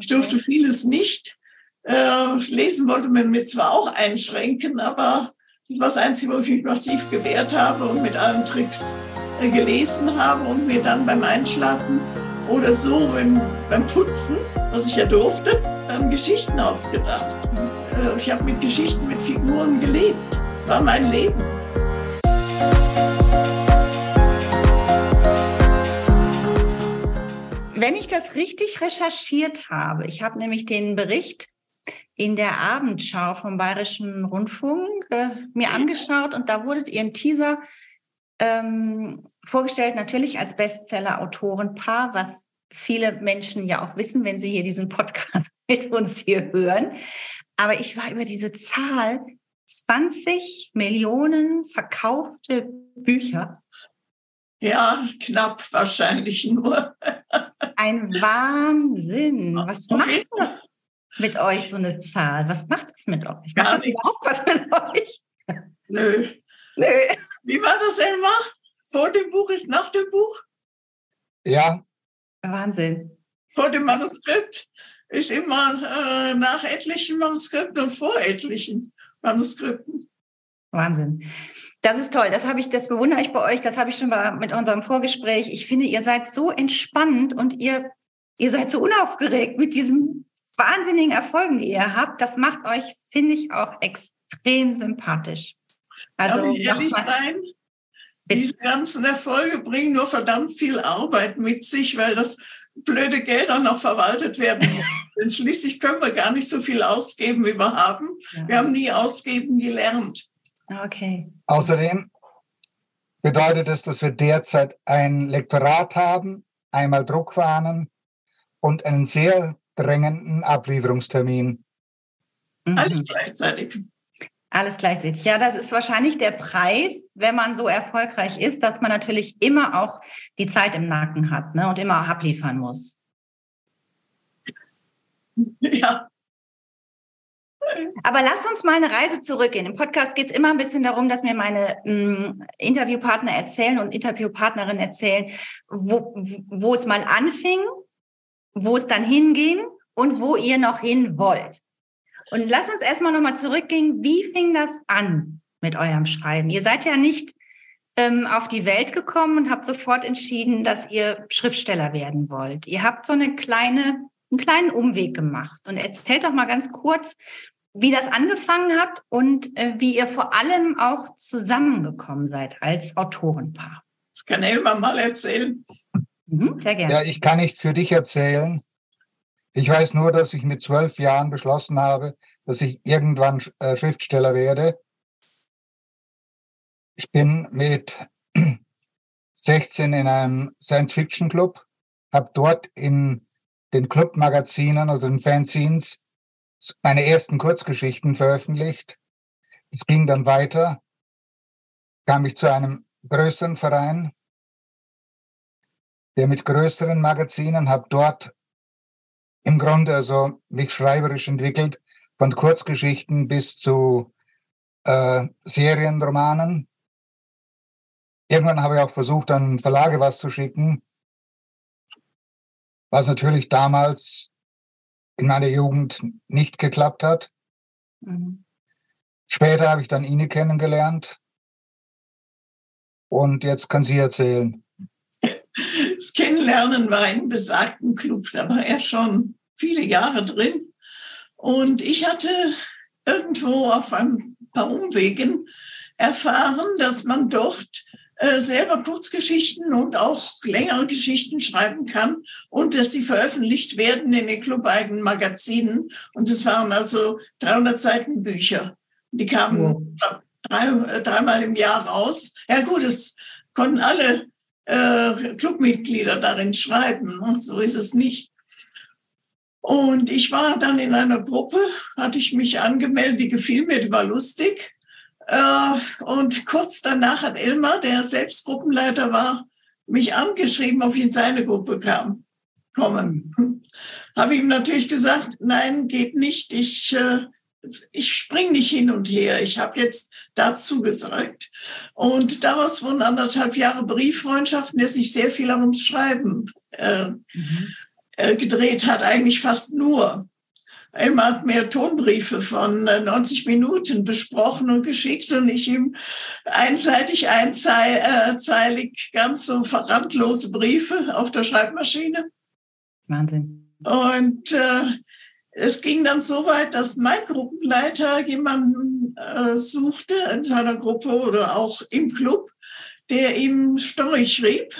Ich durfte vieles nicht. Äh, lesen wollte man mir zwar auch einschränken, aber das war das Einzige, wo ich mich massiv gewehrt habe und mit allen Tricks äh, gelesen habe und mir dann beim Einschlafen oder so beim, beim Putzen, was ich ja durfte, dann Geschichten ausgedacht. Äh, ich habe mit Geschichten, mit Figuren gelebt. Es war mein Leben. Wenn ich das richtig recherchiert habe, ich habe nämlich den Bericht in der Abendschau vom Bayerischen Rundfunk äh, mir angeschaut und da wurdet ihr im Teaser ähm, vorgestellt, natürlich als Bestseller-Autorenpaar, was viele Menschen ja auch wissen, wenn sie hier diesen Podcast mit uns hier hören. Aber ich war über diese Zahl 20 Millionen verkaufte Bücher. Ja, knapp wahrscheinlich nur. Ein Wahnsinn. Was okay. macht das mit euch, so eine Zahl? Was macht das mit euch? Macht das überhaupt was mit euch? Nö. Nö. Wie war das, Elmar? Vor dem Buch ist nach dem Buch? Ja. Wahnsinn. Vor dem Manuskript ist immer äh, nach etlichen Manuskripten und vor etlichen Manuskripten. Wahnsinn. Das ist toll. Das habe ich, das bewundere ich bei euch. Das habe ich schon mal mit unserem Vorgespräch. Ich finde, ihr seid so entspannt und ihr, ihr seid so unaufgeregt mit diesen wahnsinnigen Erfolgen, die ihr habt. Das macht euch, finde ich, auch extrem sympathisch. Also, Darf ich ehrlich sein? Diese ganzen Erfolge bringen nur verdammt viel Arbeit mit sich, weil das blöde Geld auch noch verwaltet werden muss. Denn schließlich können wir gar nicht so viel ausgeben, wie wir haben. Ja. Wir haben nie ausgeben gelernt. Okay. Außerdem bedeutet es, dass wir derzeit ein Lektorat haben, einmal Druckfahnen und einen sehr drängenden Ablieferungstermin. Mhm. Alles gleichzeitig. Alles gleichzeitig. Ja, das ist wahrscheinlich der Preis, wenn man so erfolgreich ist, dass man natürlich immer auch die Zeit im Nacken hat ne, und immer auch abliefern muss. Ja. Aber lasst uns mal eine Reise zurückgehen. Im Podcast geht es immer ein bisschen darum, dass mir meine mh, mm, Interviewpartner erzählen und Interviewpartnerinnen erzählen, wo, wo es mal anfing, wo es dann hinging und wo ihr noch hin wollt. Und lasst uns erstmal nochmal zurückgehen. Wie fing das an mit eurem Schreiben? Ihr seid ja nicht ähm, auf die Welt gekommen und habt sofort entschieden, dass ihr Schriftsteller werden wollt. Ihr habt so eine kleine, einen kleinen Umweg gemacht. Und erzählt doch mal ganz kurz, wie das angefangen hat und äh, wie ihr vor allem auch zusammengekommen seid als Autorenpaar. Das kann Elmar mal erzählen. Mhm, sehr gerne. Ja, ich kann nicht für dich erzählen. Ich weiß nur, dass ich mit zwölf Jahren beschlossen habe, dass ich irgendwann äh, Schriftsteller werde. Ich bin mit 16 in einem Science-Fiction-Club, habe dort in den Clubmagazinen oder den Fanzines meine ersten Kurzgeschichten veröffentlicht. Es ging dann weiter, kam ich zu einem größeren Verein, der mit größeren Magazinen, habe dort im Grunde also mich schreiberisch entwickelt, von Kurzgeschichten bis zu äh, Serienromanen. Irgendwann habe ich auch versucht, an Verlage was zu schicken, was natürlich damals in meiner Jugend nicht geklappt hat. Mhm. Später habe ich dann Ine kennengelernt und jetzt kann sie erzählen. Das Kennenlernen war in besagten Club, da war er schon viele Jahre drin. Und ich hatte irgendwo auf ein paar Umwegen erfahren, dass man dort äh, selber Kurzgeschichten und auch längere Geschichten schreiben kann und dass sie veröffentlicht werden in den clubeigenen Magazinen. Und es waren also 300 Seiten Bücher. Die kamen drei, äh, dreimal im Jahr raus. Ja gut, es konnten alle äh, Clubmitglieder darin schreiben. Und so ist es nicht. Und ich war dann in einer Gruppe, hatte ich mich angemeldet, die gefiel mir, die war lustig. Äh, und kurz danach hat Elmar, der selbst Gruppenleiter war, mich angeschrieben, ob ich in seine Gruppe kam, kommen. Habe ihm natürlich gesagt, nein, geht nicht. Ich äh, ich spring nicht hin und her. Ich habe jetzt dazu gesagt. Und daraus wurden anderthalb Jahre Brieffreundschaften, der sich sehr viel ums Schreiben äh, mhm. äh, gedreht hat, eigentlich fast nur. Elmar hat mir Tonbriefe von 90 äh, Minuten besprochen und geschickt und ich ihm einseitig, einzeilig, ganz so randlose Briefe auf der Schreibmaschine. Wahnsinn. Und äh, es ging dann so weit, dass mein Gruppenleiter jemanden äh, suchte in seiner Gruppe oder auch im Club, der ihm Story schrieb.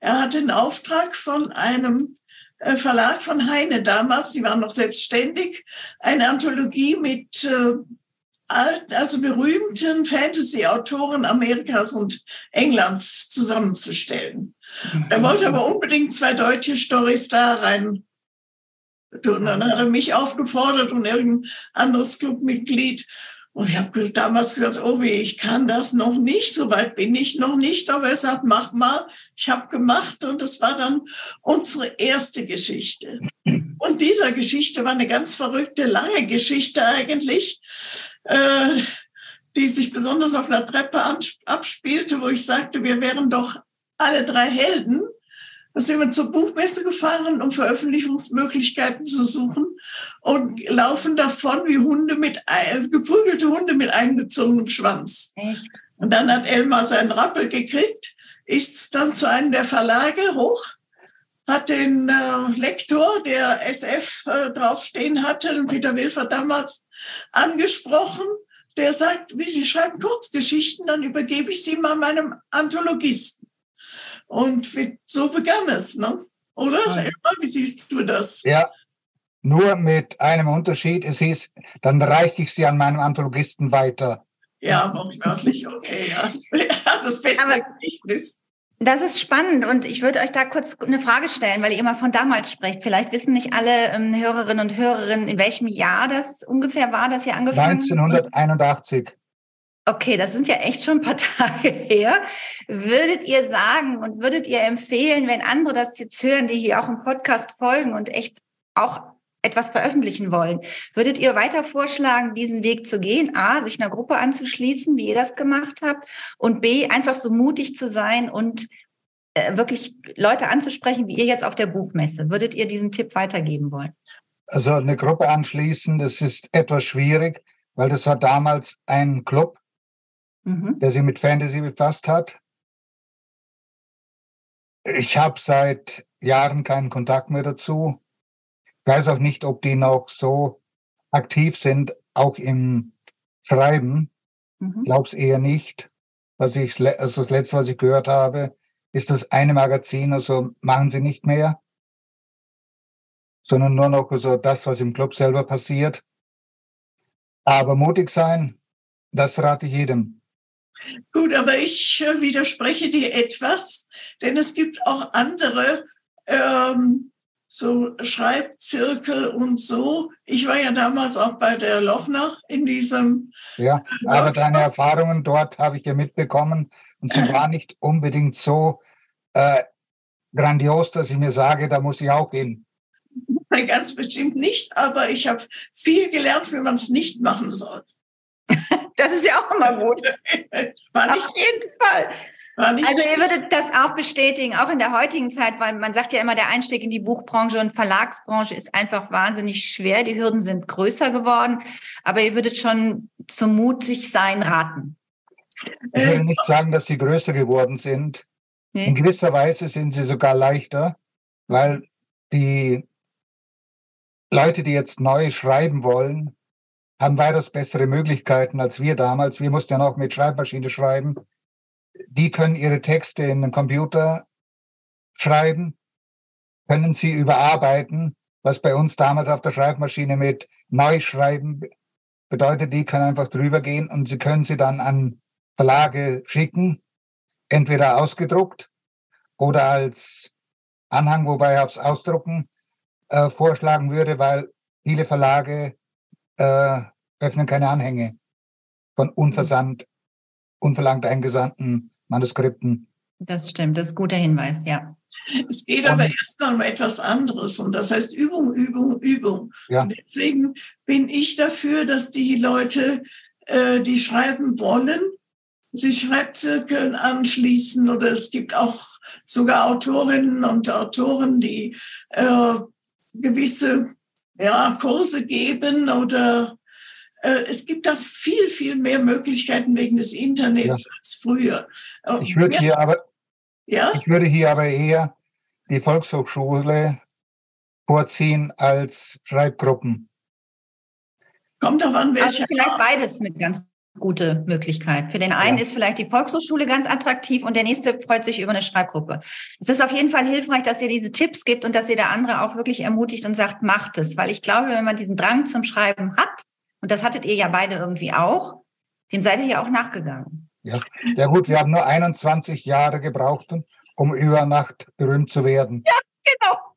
Er hatte einen Auftrag von einem äh, Verlag von Heine damals, die waren noch selbstständig, eine Anthologie mit äh, alt, also berühmten Fantasy-Autoren Amerikas und Englands zusammenzustellen. Er wollte aber unbedingt zwei deutsche Storys da rein tun. Dann hat er mich aufgefordert und irgendein anderes Clubmitglied. Und ich habe damals gesagt, Obi, ich kann das noch nicht, so weit bin ich noch nicht. Aber er sagt, mach mal. Ich habe gemacht und das war dann unsere erste Geschichte. Und dieser Geschichte war eine ganz verrückte, lange Geschichte eigentlich, äh, die sich besonders auf einer Treppe abspielte, wo ich sagte, wir wären doch alle drei Helden. Da sind wir zur Buchmesse gefahren, um Veröffentlichungsmöglichkeiten zu suchen und laufen davon wie Hunde mit, geprügelte Hunde mit eingezogenem Schwanz. Echt? Und dann hat Elmar seinen Rappel gekriegt, ist dann zu einem der Verlage hoch, hat den äh, Lektor, der SF äh, draufstehen hatte, Peter Wilfer damals, angesprochen. Der sagt, wie Sie schreiben Kurzgeschichten, dann übergebe ich sie mal meinem Anthologisten. Und so begann es, ne? oder? Ja. Wie siehst du das? Ja, nur mit einem Unterschied. Es hieß, dann reiche ich sie an meinen Anthologisten weiter. Ja, wortwörtlich, okay, ja. ja das beste Aber Gedächtnis. Das ist spannend und ich würde euch da kurz eine Frage stellen, weil ihr immer von damals sprecht. Vielleicht wissen nicht alle ähm, Hörerinnen und Hörerinnen, in welchem Jahr das ungefähr war, dass ihr angefangen habt. 1981. Okay, das sind ja echt schon ein paar Tage her. Würdet ihr sagen und würdet ihr empfehlen, wenn andere das jetzt hören, die hier auch im Podcast folgen und echt auch etwas veröffentlichen wollen, würdet ihr weiter vorschlagen, diesen Weg zu gehen? A, sich einer Gruppe anzuschließen, wie ihr das gemacht habt, und B, einfach so mutig zu sein und äh, wirklich Leute anzusprechen, wie ihr jetzt auf der Buchmesse. Würdet ihr diesen Tipp weitergeben wollen? Also eine Gruppe anschließen, das ist etwas schwierig, weil das war damals ein Club, mhm. der sich mit Fantasy befasst hat. Ich habe seit Jahren keinen Kontakt mehr dazu. Ich weiß auch nicht, ob die noch so aktiv sind, auch im Schreiben. Mhm. Glaub's eher nicht. Was ich, also das letzte, was ich gehört habe, ist das eine Magazin, also machen sie nicht mehr, sondern nur noch so das, was im Club selber passiert. Aber mutig sein, das rate ich jedem. Gut, aber ich äh, widerspreche dir etwas, denn es gibt auch andere ähm, so Schreibzirkel und so. Ich war ja damals auch bei der Lochner in diesem. Ja, aber deine Erfahrungen dort habe ich ja mitbekommen und sie waren nicht unbedingt so äh, grandios, dass ich mir sage, da muss ich auch hin. Ganz bestimmt nicht, aber ich habe viel gelernt, wie man es nicht machen soll. Das ist ja auch immer gut. War nicht Auf jeden Fall. Also ihr würdet das auch bestätigen, auch in der heutigen Zeit, weil man sagt ja immer, der Einstieg in die Buchbranche und Verlagsbranche ist einfach wahnsinnig schwer. Die Hürden sind größer geworden, aber ihr würdet schon zum mutig sein raten. Ich würde nicht sagen, dass sie größer geworden sind. Nee. In gewisser Weise sind sie sogar leichter, weil die Leute, die jetzt neu schreiben wollen, haben weitaus bessere Möglichkeiten als wir damals. Wir mussten ja noch mit Schreibmaschine schreiben. Die können ihre Texte in den Computer schreiben, können sie überarbeiten, was bei uns damals auf der Schreibmaschine mit Neuschreiben bedeutet, die können einfach drüber gehen und sie können sie dann an Verlage schicken, entweder ausgedruckt oder als Anhang, wobei ich aufs Ausdrucken äh, vorschlagen würde, weil viele Verlage äh, öffnen keine Anhänge von unversandt, unverlangt eingesandten Manuskripten. Das stimmt, das ist ein guter Hinweis, ja. Es geht aber erstmal um etwas anderes und das heißt Übung, Übung, Übung. Ja. Und deswegen bin ich dafür, dass die Leute, äh, die schreiben wollen, sich Schreibzirkeln anschließen oder es gibt auch sogar Autorinnen und Autoren, die äh, gewisse ja, Kurse geben oder äh, es gibt da viel, viel mehr Möglichkeiten wegen des Internets ja. als früher. Äh, ich würde, hier aber, ja? ich würde hier aber eher die Volkshochschule vorziehen als Schreibgruppen. Kommt doch an, welche. Also vielleicht beides eine ganz gute Möglichkeit. Für den einen ja. ist vielleicht die Volkshochschule ganz attraktiv und der nächste freut sich über eine Schreibgruppe. Es ist auf jeden Fall hilfreich, dass ihr diese Tipps gibt und dass ihr der andere auch wirklich ermutigt und sagt, macht es. Weil ich glaube, wenn man diesen Drang zum Schreiben hat, und das hattet ihr ja beide irgendwie auch, dem seid ihr ja auch nachgegangen. Ja, ja gut, wir haben nur 21 Jahre gebraucht, um über Nacht berühmt zu werden. Ja, genau.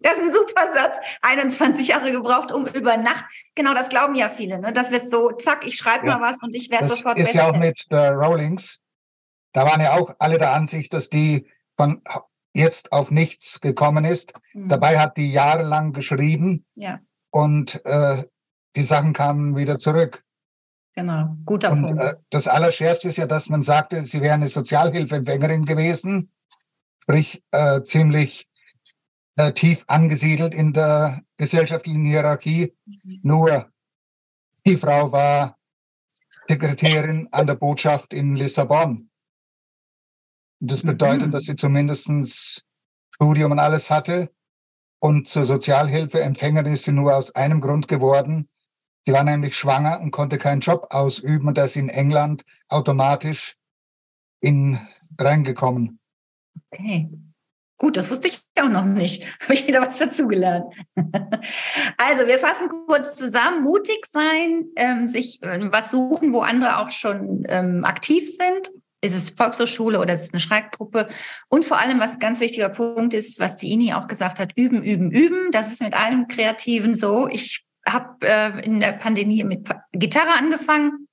Das ist ein super Satz. 21 Jahre gebraucht, um über Nacht. Genau, das glauben ja viele, ne? Das wird so, zack, ich schreibe ja. mal was und ich werde sofort. Das ist ja auch mit der Rowlings. Da waren ja auch alle der Ansicht, dass die von jetzt auf nichts gekommen ist. Mhm. Dabei hat die jahrelang geschrieben. Ja. Und äh, die Sachen kamen wieder zurück. Genau, guter und, Punkt. Äh, das Allerschärfste ist ja, dass man sagte, sie wäre eine Sozialhilfeempfängerin gewesen, sprich äh, ziemlich äh, tief angesiedelt in der gesellschaftlichen Hierarchie. Mhm. Nur die Frau war Sekretärin an der Botschaft in Lissabon. Das bedeutet, mhm. dass sie zumindest Studium und alles hatte. Und zur Sozialhilfeempfängerin ist sie nur aus einem Grund geworden. Sie war nämlich schwanger und konnte keinen Job ausüben und da ist in England automatisch in reingekommen. Okay. Gut, das wusste ich auch noch nicht. Habe ich wieder was dazugelernt. also, wir fassen kurz zusammen. Mutig sein, ähm, sich äh, was suchen, wo andere auch schon ähm, aktiv sind. Ist es Volkshochschule oder ist es eine Schreibgruppe? Und vor allem, was ganz wichtiger Punkt ist, was die Ini auch gesagt hat, üben, üben, üben. Das ist mit allem Kreativen so. Ich habe äh, in der Pandemie mit Gitarre angefangen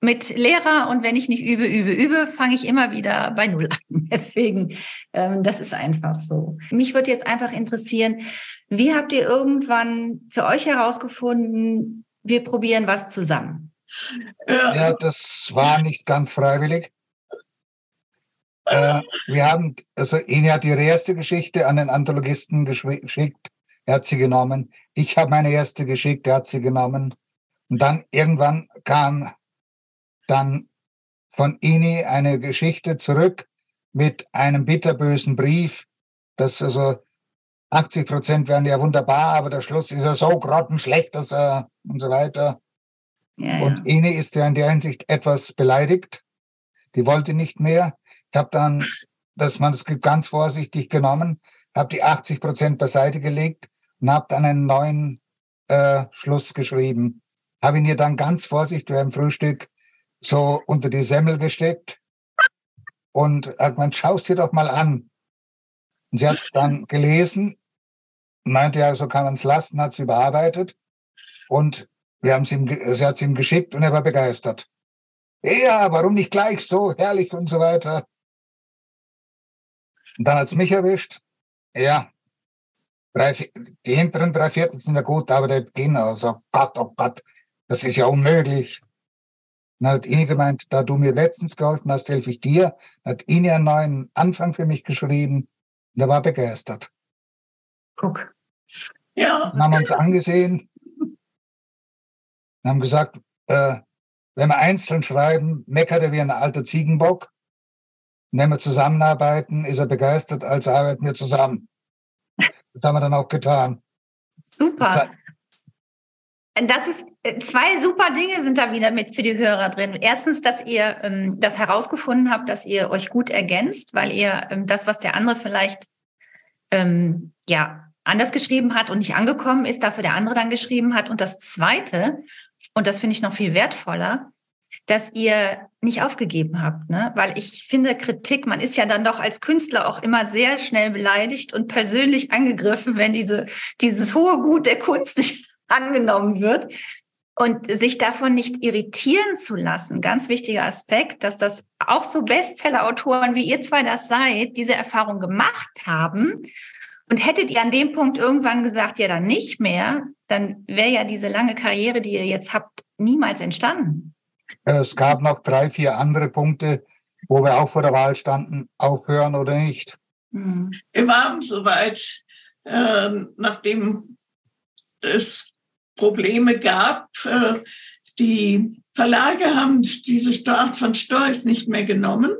mit Lehrer und wenn ich nicht übe, übe, übe, fange ich immer wieder bei Null an. Deswegen, ähm, das ist einfach so. Mich würde jetzt einfach interessieren, wie habt ihr irgendwann für euch herausgefunden, wir probieren was zusammen? Ja, das war nicht ganz freiwillig. Äh, wir haben, also Eni hat ihre erste Geschichte an den Anthologisten geschickt. Er hat sie genommen. Ich habe meine erste geschickt, er hat sie genommen. Und dann irgendwann kam dann von Ini eine Geschichte zurück mit einem bitterbösen Brief, dass also 80 Prozent wären ja wunderbar, aber der Schluss ist ja so grottenschlecht, dass er und so weiter. Ja, und ja. Ini ist ja in der Hinsicht etwas beleidigt. Die wollte nicht mehr. Ich habe dann das Manuskript ganz vorsichtig genommen, habe die 80 Prozent beiseite gelegt und habe dann einen neuen äh, Schluss geschrieben. Habe ihn ihr dann ganz vorsichtig beim Frühstück so unter die Semmel gesteckt und hat gemeint, schaust dir doch mal an. Und sie hat es dann gelesen, meinte ja, so kann man es lassen, hat es überarbeitet und wir haben ihm, sie hat es ihm geschickt und er war begeistert. Ja, warum nicht gleich so herrlich und so weiter. Und dann hat es mich erwischt. Ja, drei, die hinteren drei Viertel sind ja gut, aber der Beginn, also Gott, oh Gott, das ist ja unmöglich. Dann hat Ini gemeint, da du mir letztens geholfen hast, helfe ich dir. Dann hat Ini einen neuen Anfang für mich geschrieben. Und er war begeistert. Guck. Ja. Dann haben wir uns angesehen und haben gesagt, äh, wenn wir einzeln schreiben, meckert er wie ein alter Ziegenbock. Und wenn wir zusammenarbeiten, ist er begeistert, also arbeiten wir zusammen. Das haben wir dann auch getan. Super. Das ist äh, zwei super Dinge sind da wieder mit für die Hörer drin. Erstens, dass ihr ähm, das herausgefunden habt, dass ihr euch gut ergänzt, weil ihr ähm, das, was der andere vielleicht ähm, ja anders geschrieben hat und nicht angekommen ist, dafür der andere dann geschrieben hat. Und das Zweite, und das finde ich noch viel wertvoller, dass ihr nicht aufgegeben habt, ne? Weil ich finde Kritik, man ist ja dann doch als Künstler auch immer sehr schnell beleidigt und persönlich angegriffen, wenn diese dieses hohe Gut der Kunst nicht angenommen wird. Und sich davon nicht irritieren zu lassen, ganz wichtiger Aspekt, dass das auch so Bestseller-Autoren wie ihr zwei das seid, diese Erfahrung gemacht haben. Und hättet ihr an dem Punkt irgendwann gesagt, ja, dann nicht mehr, dann wäre ja diese lange Karriere, die ihr jetzt habt, niemals entstanden. Es gab noch drei, vier andere Punkte, wo wir auch vor der Wahl standen, aufhören oder nicht. Mhm. Wir waren soweit, äh, nachdem es Probleme gab. Äh, die Verlage haben diese Art von Steuers nicht mehr genommen.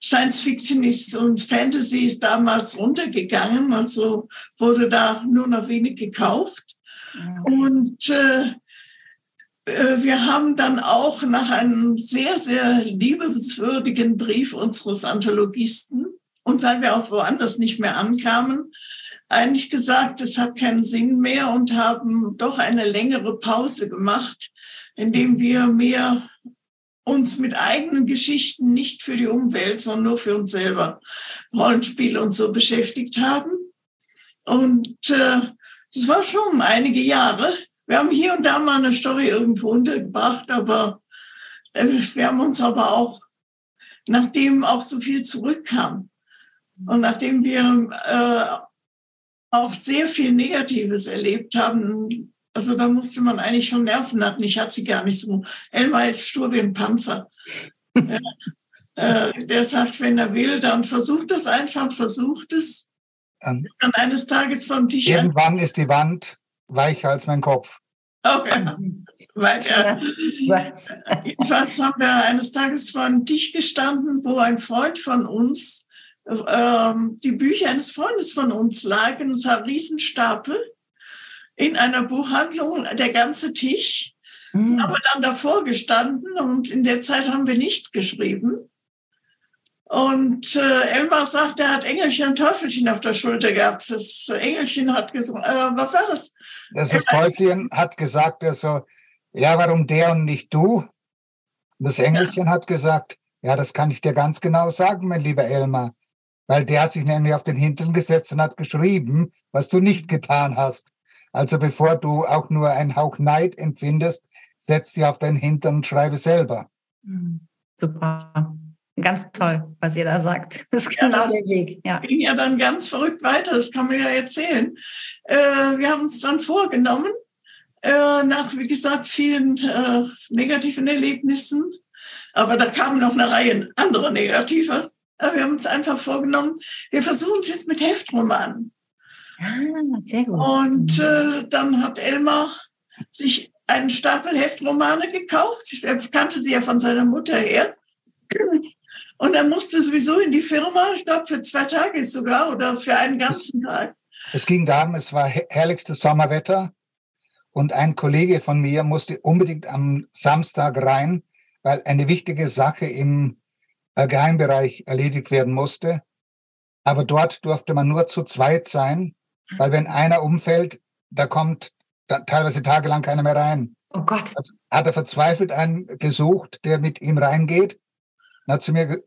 Science Fiction ist und Fantasy ist damals runtergegangen, also wurde da nur noch wenig gekauft. Und äh, äh, wir haben dann auch nach einem sehr, sehr liebenswürdigen Brief unseres Anthologisten und weil wir auch woanders nicht mehr ankamen, eigentlich gesagt, es hat keinen Sinn mehr und haben doch eine längere Pause gemacht, indem wir mehr uns mit eigenen Geschichten nicht für die Umwelt, sondern nur für uns selber Rollenspiele und so beschäftigt haben. Und äh, das war schon einige Jahre. Wir haben hier und da mal eine Story irgendwo untergebracht, aber äh, wir haben uns aber auch, nachdem auch so viel zurückkam und nachdem wir äh, auch sehr viel Negatives erlebt haben. Also da musste man eigentlich schon Nerven hatten. Ich hatte sie gar nicht so. Elmar ist stur wie ein Panzer. äh, der sagt, wenn er will, dann versucht das einfach, versucht es. Ähm, dann eines Tages vom Tisch. Irgendwann ist die Wand weicher als mein Kopf. Okay. Weil, äh, jedenfalls haben wir eines Tages vor einem Tisch gestanden, wo ein Freund von uns die Bücher eines Freundes von uns lagen, so ein Riesenstapel in einer Buchhandlung, der ganze Tisch. Mhm. Aber dann davor gestanden und in der Zeit haben wir nicht geschrieben. Und äh, Elmar sagt, er hat Engelchen und Teufelchen auf der Schulter gehabt. Das Engelchen hat gesagt, äh, was war das? Das, das Teufelchen hat gesagt, also, ja, warum der und nicht du? Das Engelchen ja. hat gesagt, ja, das kann ich dir ganz genau sagen, mein lieber Elmar weil der hat sich nämlich auf den Hintern gesetzt und hat geschrieben, was du nicht getan hast. Also bevor du auch nur einen Hauch Neid empfindest, setz dich auf deinen Hintern und schreibe selber. Mhm. Super. Ganz toll, was ihr da sagt. Das ist genau ja, der Weg. Ja. Ging ja dann ganz verrückt weiter, das kann man ja erzählen. Äh, wir haben uns dann vorgenommen, äh, nach, wie gesagt, vielen äh, negativen Erlebnissen, aber da kamen noch eine Reihe anderer wir haben uns einfach vorgenommen, wir versuchen es jetzt mit Heftromanen. Ah, sehr gut. Und äh, dann hat Elmar sich einen Stapel Heftromane gekauft. Er kannte sie ja von seiner Mutter her. Und er musste sowieso in die Firma, ich glaube für zwei Tage sogar oder für einen ganzen Tag. Es ging darum, es war herrlichstes Sommerwetter und ein Kollege von mir musste unbedingt am Samstag rein, weil eine wichtige Sache im Geheimbereich erledigt werden musste. Aber dort durfte man nur zu zweit sein, weil wenn einer umfällt, da kommt da teilweise tagelang keiner mehr rein. Oh Gott. Hat er verzweifelt einen gesucht, der mit ihm reingeht. Und hat zu mir,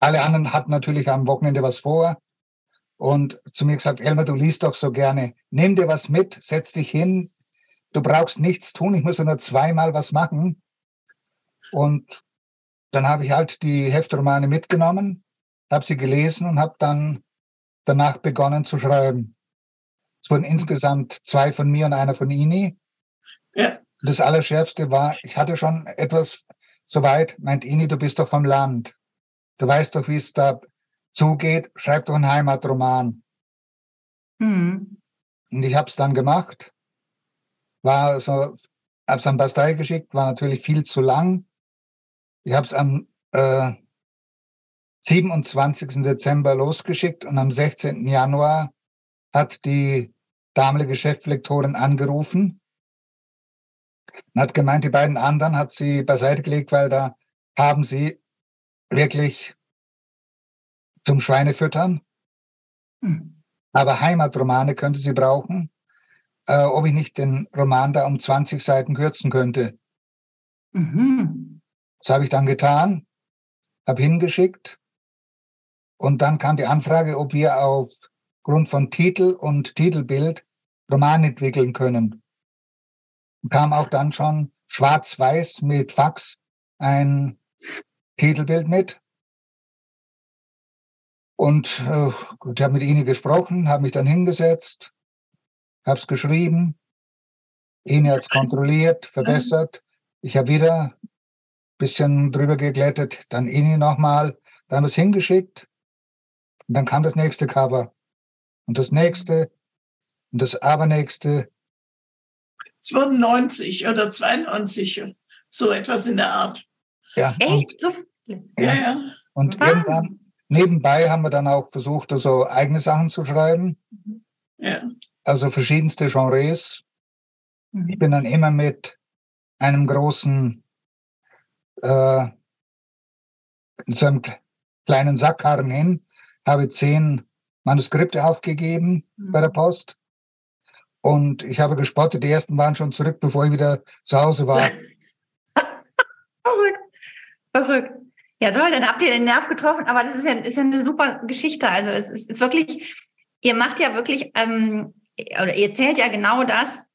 alle anderen hatten natürlich am Wochenende was vor und zu mir gesagt, Elmar, du liest doch so gerne. Nimm dir was mit, setz dich hin. Du brauchst nichts tun. Ich muss nur zweimal was machen. Und dann habe ich halt die Heftromane mitgenommen, habe sie gelesen und habe dann danach begonnen zu schreiben. Es wurden insgesamt zwei von mir und einer von Ini. Ja. Das Allerschärfste war, ich hatte schon etwas soweit, meint Ini, du bist doch vom Land. Du weißt doch, wie es da zugeht. Schreib doch einen Heimatroman. Mhm. Und ich habe es dann gemacht. War so, habe es an Bastei geschickt, war natürlich viel zu lang. Ich habe es am äh, 27. Dezember losgeschickt und am 16. Januar hat die damalige Cheflektorin angerufen und hat gemeint, die beiden anderen hat sie beiseite gelegt, weil da haben sie wirklich zum Schweinefüttern. Hm. Aber Heimatromane könnte sie brauchen, äh, ob ich nicht den Roman da um 20 Seiten kürzen könnte. Mhm. Das habe ich dann getan, habe hingeschickt und dann kam die Anfrage, ob wir aufgrund von Titel und Titelbild Roman entwickeln können. Kam auch dann schon schwarz-weiß mit Fax ein Titelbild mit. Und äh, ich habe mit ihnen gesprochen, habe mich dann hingesetzt, habe es geschrieben. Ihnen hat es kontrolliert, verbessert. Ich habe wieder bisschen drüber geglättet, dann Ini nochmal dann haben wir es hingeschickt und dann kam das nächste Cover und das nächste und das abernächste. Es wurden 90 oder 92, so etwas in der Art. Ja, Echt? und, So Ja, ja. und Wahnsinn. irgendwann nebenbei haben wir dann auch versucht, so eigene Sachen zu schreiben, ja. also verschiedenste Genres. Mhm. Ich bin dann immer mit einem großen, äh, mit so einem kle- kleinen Sackkarren hin, habe zehn Manuskripte aufgegeben bei der Post. Und ich habe gespottet, die ersten waren schon zurück, bevor ich wieder zu Hause war. Verrückt. Verrückt. Ja, toll, dann habt ihr den Nerv getroffen, aber das ist ja, ist ja eine super Geschichte. Also es ist wirklich, ihr macht ja wirklich, ähm, oder ihr erzählt ja genau das,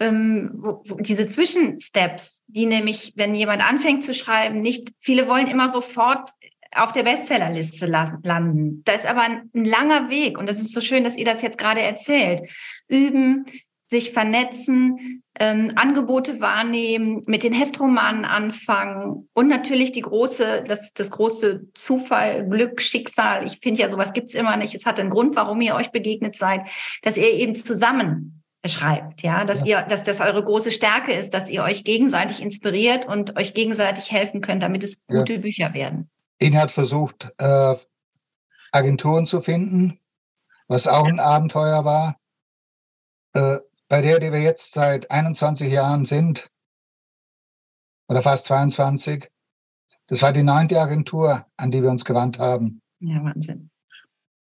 ähm, wo, wo diese Zwischensteps, die nämlich, wenn jemand anfängt zu schreiben, nicht, viele wollen immer sofort auf der Bestsellerliste landen. Da ist aber ein, ein langer Weg und das ist so schön, dass ihr das jetzt gerade erzählt. Üben, sich vernetzen, ähm, Angebote wahrnehmen, mit den Heftromanen anfangen und natürlich die große, das, das große Zufall, Glück, Schicksal. Ich finde ja, sowas gibt's immer nicht. Es hat einen Grund, warum ihr euch begegnet seid, dass ihr eben zusammen schreibt, ja, dass ihr, dass das eure große Stärke ist, dass ihr euch gegenseitig inspiriert und euch gegenseitig helfen könnt, damit es Ja. gute Bücher werden. Ihn hat versucht, äh, Agenturen zu finden, was auch ein Abenteuer war. Äh, bei der, die wir jetzt seit 21 Jahren sind, oder fast 22, das war die neunte Agentur, an die wir uns gewandt haben. Ja, Wahnsinn.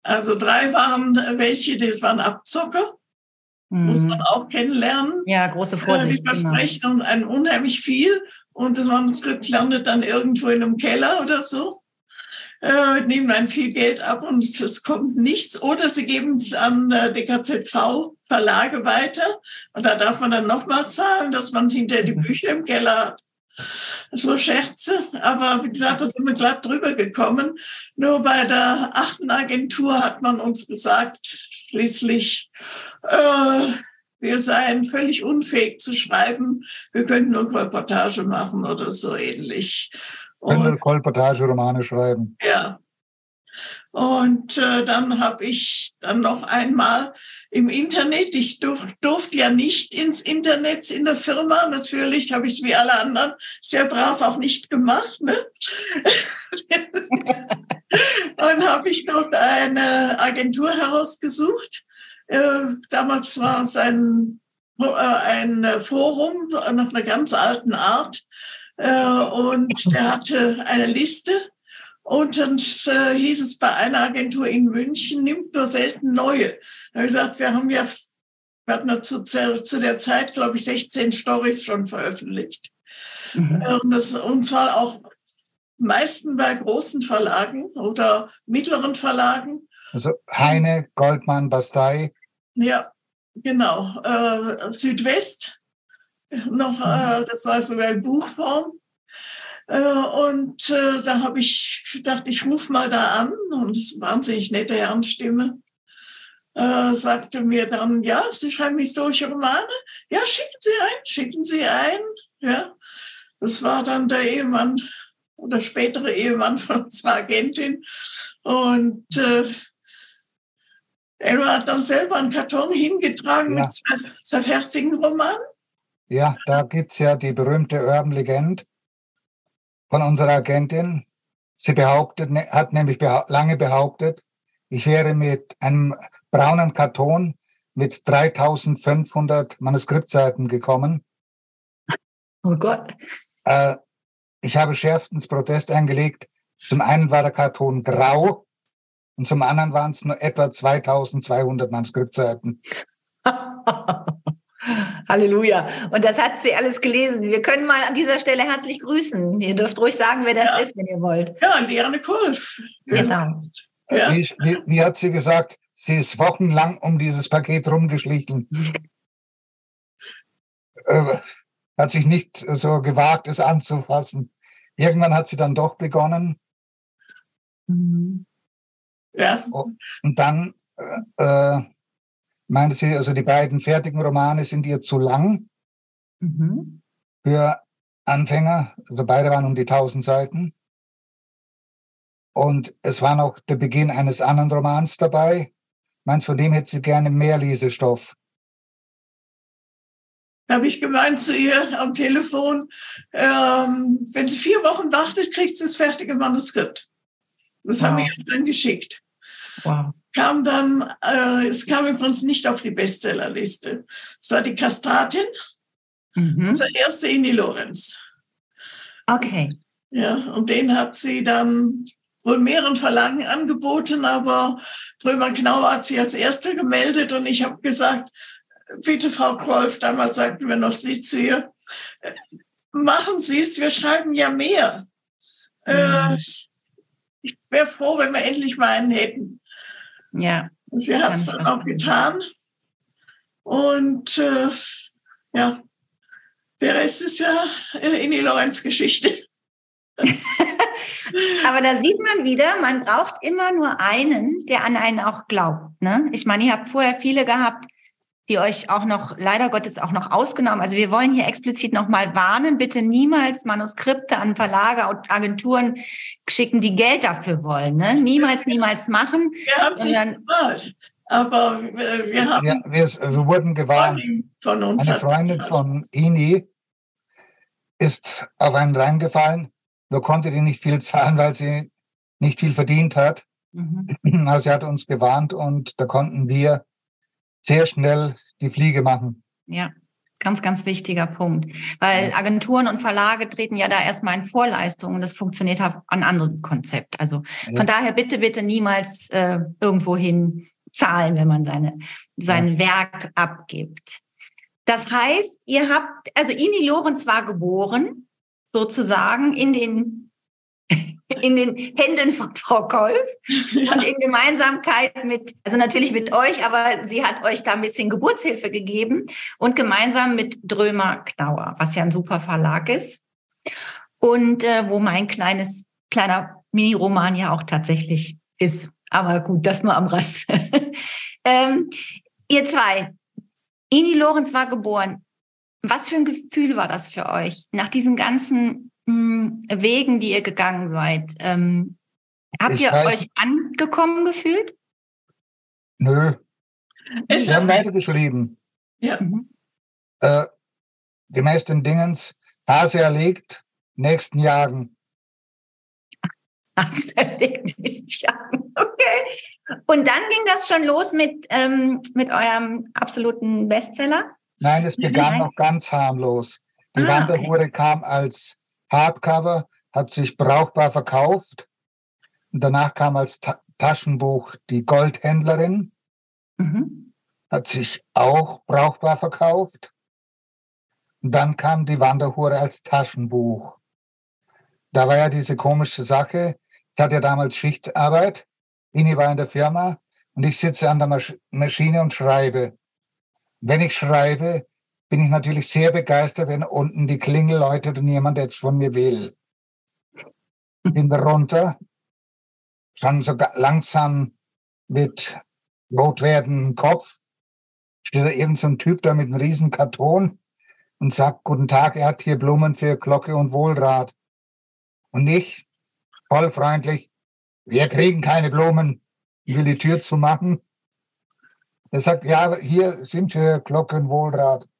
Also drei waren welche, das waren Abzocker, muss Mhm. man auch kennenlernen. Ja, große Äh, Vorsicht. Die Genau. versprechen und ein unheimlich viel und das Manuskript landet dann irgendwo in einem Keller oder so. Äh, nehmen ein viel Geld ab und es kommt nichts. Oder sie geben es an äh, DKZV Verlage weiter und da darf man dann nochmal zahlen, dass man hinterher die Mhm. Bücher im Keller hat. So Scherze, aber wie gesagt, da sind wir glatt drüber gekommen. Nur bei der achten Agentur hat man uns gesagt, schließlich, äh, wir seien völlig unfähig zu schreiben, wir könnten nur Reportage machen oder so ähnlich. Können wir Und, Kolportage, Romane schreiben. ja. Und äh, dann habe ich dann noch einmal im Internet, ich durf, durfte ja nicht ins Internet in der Firma, natürlich habe ich es wie alle anderen sehr brav auch nicht gemacht. Ne? und habe ich dort eine Agentur herausgesucht. Äh, damals war es ein, äh, ein Forum nach einer ganz alten Art. Äh, und der hatte eine Liste. Und dann hieß es bei einer Agentur in München, nimmt nur selten neue. Da habe ich gesagt, wir haben ja, wir hatten ja zu, zu der Zeit, glaube ich, 16 Stories schon veröffentlicht. Mhm. Und, das, und zwar auch meisten bei großen Verlagen oder mittleren Verlagen. Also Heine, Goldmann, Bastei. Ja, genau. Äh, Südwest, noch, äh, das war sogar in Buchform. Äh, und äh, da habe ich gedacht, ich rufe mal da an und das ist eine wahnsinnig nette Herrenstimme. Äh, sagte mir dann, ja, Sie schreiben historische Romane? Ja, schicken Sie ein, schicken Sie ein. Ja, das war dann der Ehemann oder spätere Ehemann von unserer Agentin. Und äh, er hat dann selber einen Karton hingetragen Ja. mit zwei, zwei fertigen Romanen. Ja, da gibt's ja die berühmte Urban Legend von unserer Agentin. Sie behauptet, ne- hat nämlich behau lange behauptet, ich wäre mit einem braunen Karton mit 3500 Manuskriptseiten gekommen. Oh Gott. Äh, ich habe schärfstens Protest eingelegt. Zum einen war der Karton grau und zum anderen waren es nur etwa 2200 Manuskriptseiten. Halleluja. Und das hat sie alles gelesen. Wir können mal an dieser Stelle herzlich grüßen. Ihr dürft ruhig sagen, wer das Ja. ist, wenn ihr wollt. Ja, Liane Kulf. Genau. Ja. Wie, wie, wie hat sie gesagt? Sie ist wochenlang um dieses Paket rumgeschlichen. äh, hat sich nicht so gewagt, es anzufassen. Irgendwann hat sie dann doch begonnen Mhm. Ja, und dann äh, äh, meinte sie, also die beiden fertigen Romane sind ihr zu lang Mhm. für Anfänger. Also beide waren um die 1000 Seiten. Und es war noch der Beginn eines anderen Romans dabei. Meinst von dem hätte sie gerne mehr Lesestoff. Habe ich gemeint zu ihr am Telefon, ähm, wenn sie vier Wochen wartet, kriegt sie das fertige Manuskript. Das wow. haben wir ihr dann geschickt. Wow. Kam dann, äh, es kam übrigens nicht auf die Bestsellerliste. Es war die Kastratin, mhm. zur erste Inni Lorenz. Okay. Ja, und den hat sie dann wohl mehreren Verlagen angeboten, aber Drömer Knauer hat sie als Erste gemeldet und ich habe gesagt, bitte Frau Krolf, damals sagten wir noch Sie zu ihr, machen Sie es, wir schreiben ja mehr. Mhm. Äh, ich wäre froh, wenn wir endlich mal einen hätten. Ja. Und sie hat es dann auch getan. Und äh, ja, der Rest ist ja äh, in die Lorenz-Geschichte. Aber da sieht man wieder, man braucht immer nur einen, der an einen auch glaubt. Ne? Ich meine, ihr habt vorher viele gehabt, die euch auch noch, leider Gottes, auch noch ausgenommen. Also wir wollen hier explizit nochmal warnen, bitte niemals Manuskripte an Verlage und Agenturen schicken, die Geld dafür wollen. Ne? Niemals, niemals machen. Wir haben es nicht gemacht. Aber wir haben. Ja, wir, wir wurden gewarnt. Von uns Eine Freundin von Ini ist auf einen reingefallen nur konnte die nicht viel zahlen, weil sie nicht viel verdient hat. Mhm. Also sie hat uns gewarnt und da konnten wir sehr schnell die Fliege machen. Ja, ganz, ganz wichtiger Punkt. Weil Agenturen und Verlage treten ja da erstmal in Vorleistungen und das funktioniert halt an anderem Konzept. Also von ja. daher bitte, bitte niemals äh, irgendwohin zahlen, wenn man seine, sein ja. Werk abgibt. Das heißt, ihr habt, also Ini Lorenz war geboren sozusagen in den, in den Händen von Frau Kolf und in Gemeinsamkeit mit, also natürlich mit euch, aber sie hat euch da ein bisschen Geburtshilfe gegeben und gemeinsam mit Drömer Knauer, was ja ein super Verlag ist und äh, wo mein kleines, kleiner Mini-Roman ja auch tatsächlich ist. Aber gut, das nur am Rand. ähm, ihr zwei, Ini Lorenz war geboren was für ein Gefühl war das für euch nach diesen ganzen Wegen, die ihr gegangen seid? Ähm, habt ich ihr weiß, euch angekommen gefühlt? Nö. Es Wir haben weitergeschrieben. Ja. Mhm. Äh, gemäß den Dingens, Hase erlegt, nächsten Jagen. Hase erlegt, nächsten Jagen. Okay. Und dann ging das schon los mit, ähm, mit eurem absoluten Bestseller? Nein, es begann noch ganz harmlos. Die ah, Wanderhure okay. kam als Hardcover, hat sich brauchbar verkauft. Und danach kam als Ta Taschenbuch die Goldhändlerin, mhm. hat sich auch brauchbar verkauft. Und dann kam die Wanderhure als Taschenbuch. Da war ja diese komische Sache. Ich hatte ja damals Schichtarbeit. Ini war in der Firma und ich sitze an der Masch Maschine und schreibe. Wenn ich schreibe, bin ich natürlich sehr begeistert, wenn unten die Klingel läutet und jemand jetzt von mir will. Bin runter, schon so langsam mit rot werdendem Kopf, steht da irgend so ein Typ da mit einem riesen Karton und sagt, guten Tag, er hat hier Blumen für Glocke und Wohlrat. Und ich, voll freundlich, wir kriegen keine Blumen, ich die Tür zumachen. Er sagt, ja, hier sind wir Glockenwohlrat.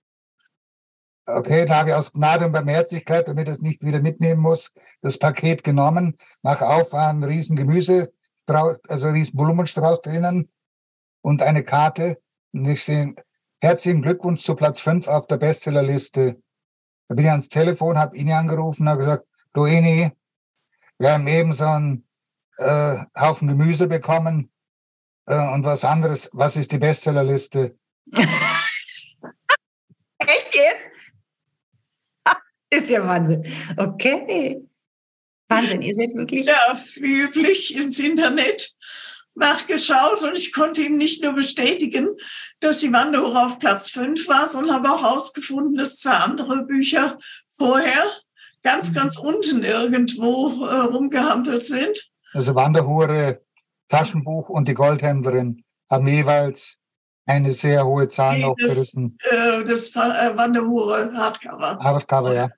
Okay, da habe ich aus Gnade und Barmherzigkeit, damit er es nicht wieder mitnehmen muss, das Paket genommen, mach auf, ein riesen Gemüsestrauß, also ein riesen Blumenstrauß drinnen und eine Karte. Und ich stehe, herzlichen Glückwunsch zu Platz 5 auf der Bestsellerliste. Da bin ich ans Telefon, habe ihn angerufen, habe gesagt, du Ini, wir haben eben so einen äh, Haufen Gemüse bekommen äh, und was anderes. Was ist die Bestsellerliste? Echt jetzt? Ist ja Wahnsinn. Okay. Wahnsinn, ihr seid wirklich. Ja, wie üblich ins Internet nachgeschaut und ich konnte ihm nicht nur bestätigen, dass die Wanderung auf Platz 5 war, sondern habe auch herausgefunden, dass zwei andere Bücher vorher ganz, mhm. ganz unten irgendwo äh, rumgehampelt sind. Also Wanderhure Taschenbuch und die Goldhändlerin haben jeweils eine sehr hohe Zahl nee, noch das, gerissen. Äh, das äh, Wanderhure Hardcover. Hardcover, ja.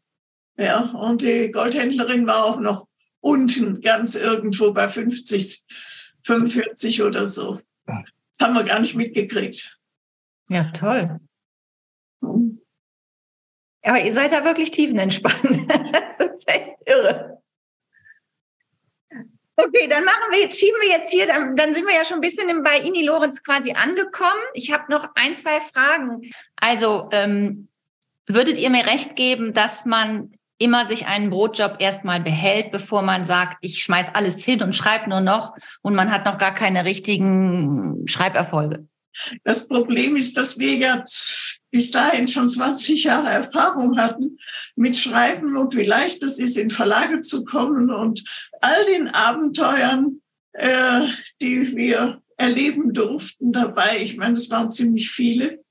Ja, und die Goldhändlerin war auch noch unten ganz irgendwo bei 50, 45 oder so. Das haben wir gar nicht mitgekriegt. Ja, toll. Aber ihr seid da wirklich tiefenentspannt. das ist echt irre. Okay, dann machen wir jetzt, schieben wir jetzt hier, dann, dann sind wir ja schon ein bisschen bei Ini Lorenz quasi angekommen. Ich habe noch ein, zwei Fragen. Also, ähm, würdet ihr mir recht geben, dass man immer sich einen Brotjob erstmal behält, bevor man sagt, ich schmeiß alles hin und schreibe nur noch und man hat noch gar keine richtigen Schreiberfolge? Das Problem ist, dass wir jetzt bis dahin schon 20 Jahre Erfahrung hatten mit Schreiben und wie leicht es ist, in Verlage zu kommen und all den Abenteuern, äh, die wir erleben durften dabei. Ich meine, es waren ziemlich viele.